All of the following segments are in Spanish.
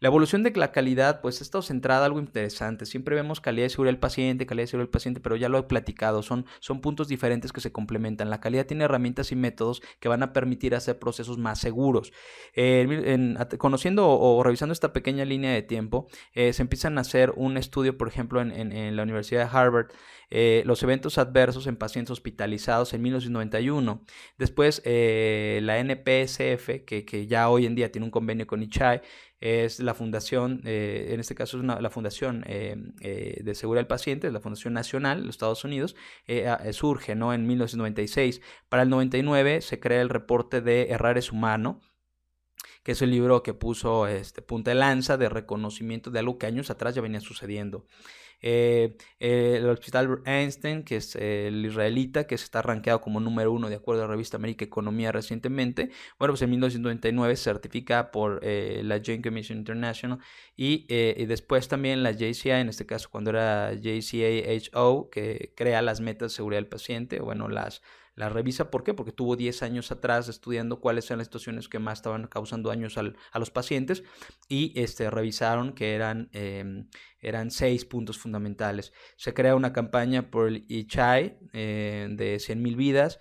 La evolución de la calidad, pues ha estado centrada en algo interesante. Siempre vemos calidad y seguridad del paciente, calidad y seguridad del paciente, pero ya lo he platicado, son, son puntos diferentes que se complementan. La calidad tiene herramientas y métodos que van a permitir hacer procesos más seguros. Eh, conociendo o, revisando esta pequeña línea de tiempo, eh, se empiezan a hacer un estudio, por ejemplo, en, en, la Universidad de Harvard, eh, los eventos adversos en pacientes hospitalizados en 1991. Después, la NPSF, que, que ya hoy en día tiene un convenio con ICHAI, es la fundación, eh, en este caso es la fundación eh, eh, de seguridad del paciente, la Fundación Nacional de los Estados Unidos, surge ¿no? en 1996. Para el 99 se crea el reporte de Errares Humano, que es el libro que puso este, punta de lanza de reconocimiento de algo que años atrás ya venía sucediendo. Eh, eh, el Hospital Einstein, que es el israelita, que se está rankeado como número uno de acuerdo a la revista América Economía recientemente. Bueno, pues en 1999 se certifica por eh, la Joint Commission International y, y, después también la JCI, en este caso cuando era JCAHO, que crea las metas de seguridad del paciente, bueno, las la revisa. ¿Por qué? Porque tuvo 10 años atrás estudiando cuáles eran las situaciones que más estaban causando daños a los pacientes y este, revisaron que eran, em, eran seis puntos fundamentales. Se crea una campaña por el ICHAI eh, de 100.000 vidas,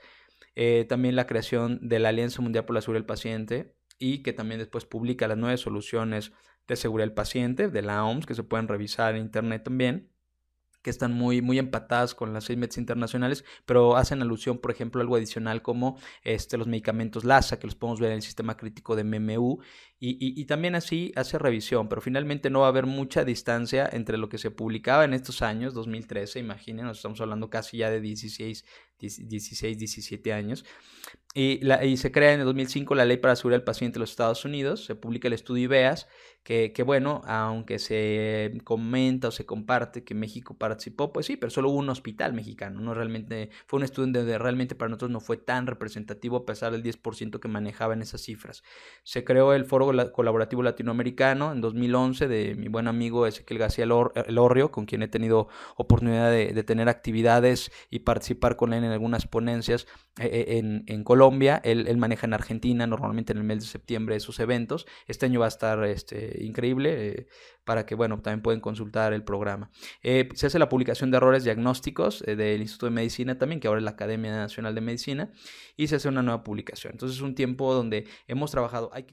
eh, también la creación de la Alianza Mundial por la Seguridad del Paciente y que también después publica las nueve soluciones de seguridad del paciente de la OMS que se pueden revisar en internet también que están muy, muy empatadas con las seis metas internacionales, pero hacen alusión, por ejemplo, a algo adicional como este, los medicamentos LASA, que los podemos ver en el sistema crítico de MMU, y, también así hace revisión, pero finalmente no va a haber mucha distancia entre lo que se publicaba en estos años, 2013, imaginen, nos estamos hablando casi ya de 16, 16 17 años, y, la, y se crea en el 2005 la Ley para la Seguridad del Paciente de los Estados Unidos, se publica el estudio IBEAS, que, bueno, aunque se comenta o se comparte que México participó, pues sí, pero solo hubo un hospital mexicano, no realmente, fue un estudio donde realmente para nosotros no fue tan representativo a pesar del 10% que manejaba en esas cifras. Se creó el Foro Colaborativo Latinoamericano en 2011 de mi buen amigo Ezequiel García Elorrio, con quien he tenido oportunidad de, tener actividades y participar con él en algunas ponencias eh, eh, en, Colombia. Él, maneja en Argentina normalmente en el mes de septiembre esos eventos. Este año va a estar este, increíble eh, para que, bueno, también pueden consultar el programa. Se hace la publicación de errores diagnósticos del Instituto de Medicina también, que ahora es la Academia Nacional de Medicina, y se hace una nueva publicación. Entonces es un tiempo donde hemos trabajado, hay